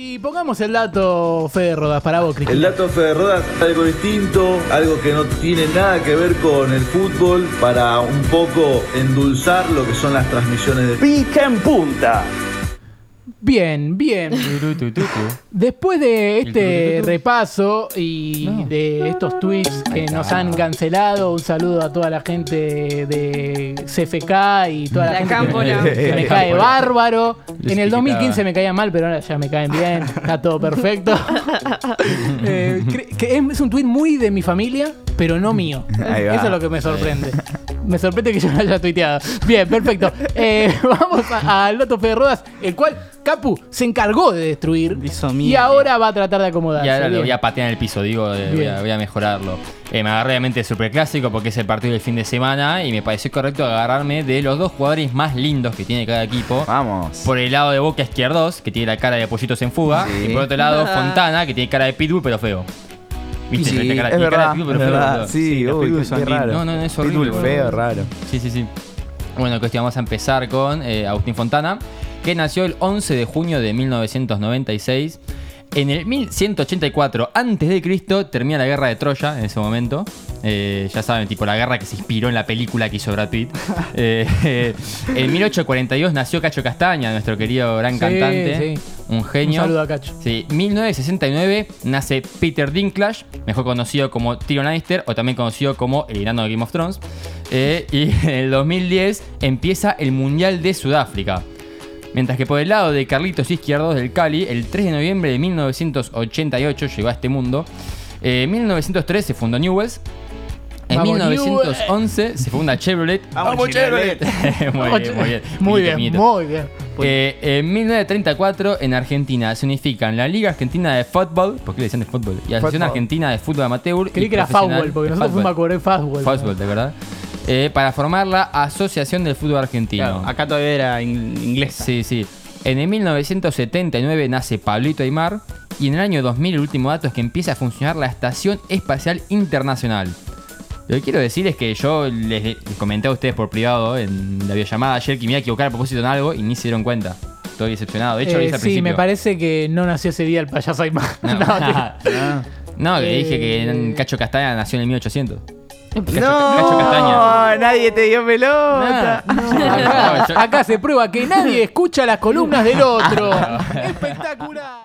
Y pongamos el dato, Fede Rodas, para vos, El Cristina. dato Fede Rodas, algo distinto, algo que no tiene nada que ver con el fútbol, para un poco endulzar lo que son las transmisiones de Pica en punta. Bien, bien. Después de este repaso y No. de estos tweets que nos han cancelado, un saludo a toda la gente de CFK y toda la, La gente que- cámpora. que, me La cae bárbaro. En el etiquetaba. 2015 me caía mal, pero ahora ya me caen bien, está todo perfecto. Eh, que es, un tweet muy de mi familia, pero no mío. Eso es lo que me sorprende. Me sorprende que yo no haya tuiteado. Bien, perfecto. Eh, vamos al Loto Fede Rodas, el cual Capu se encargó de destruir. Hizo Y ahora va a tratar de acomodarse. Y ahora lo voy a patear en el piso, digo, eh, voy, a, voy a mejorarlo. Eh, me agarré obviamente super clásico porque es el partido del fin de semana y me pareció correcto agarrarme de los dos jugadores más lindos que tiene cada equipo. Vamos. Por el lado de Boca Izquierdos, que tiene la cara de pollitos en fuga. Sí. Y por otro lado, Fontana, que tiene cara de pitbull pero feo. ¿Viste? Sí, es verdad, pitbull es pero verdad. Sí, los uy, pitbull qué son lindos. raro. No, no, no, es horrible. Pitbull feo, raro. Sí, sí, sí. Bueno, cuestión, vamos a empezar con eh, Agustín Fontana, que nació el 11 de junio de 1996. En el 1184 a.C. termina la guerra de Troya en ese momento. Eh, ya saben, tipo la guerra que se inspiró en la película que hizo Brad Pitt. Eh, en 1842 nació Cacho Castaña, nuestro querido gran Sí, cantante. sí. Un genio. Un saludo a Cacho. Sí, 1969 nace Peter Dinklage, mejor conocido como Tyrion Lannister o también conocido como el enano de Game of Thrones. Eh, y en el 2010 empieza el Mundial de Sudáfrica. Mientras que por el lado de Carlitos Izquierdos del Cali, el 3 de noviembre de 1988 llegó a este mundo. Eh, En 1903 se fundó Newells. En Vamos, 1911 se funda Chevrolet. Vamos, Chevrolet. muy bien, muy bien. Muy bien, muy bien. Eh, en 1934 en Argentina se unifican la Liga Argentina de Fútbol, porque le decían de fútbol, y la Asociación Fútbol. Argentina de Fútbol Amateur. Creí y que era profesional fútbol, porque de nosotros fuimos a cobrar fútbol. Fútbol, de verdad. Eh, para formar la Asociación del Fútbol Argentino. Claro, acá todavía era in- inglesa. Sí, sí. En el 1979 nace Pablito Aymar y en el año 2000 el último dato es que empieza a funcionar la Estación Espacial Internacional. Lo que quiero decir es que yo les, comenté a ustedes por privado en la videollamada ayer que me iba a equivocar a propósito en algo y ni se dieron cuenta. Estoy decepcionado. De hecho, lo Eh, hice al sí, principio. me parece que no nació ese día el payaso Aymar. No, No, no, que Eh, dije que Cacho Castaña nació en el 1800. No, Cacho Castaña. nadie te dio pelota. acá se prueba que nadie escucha las columnas del otro. Espectacular.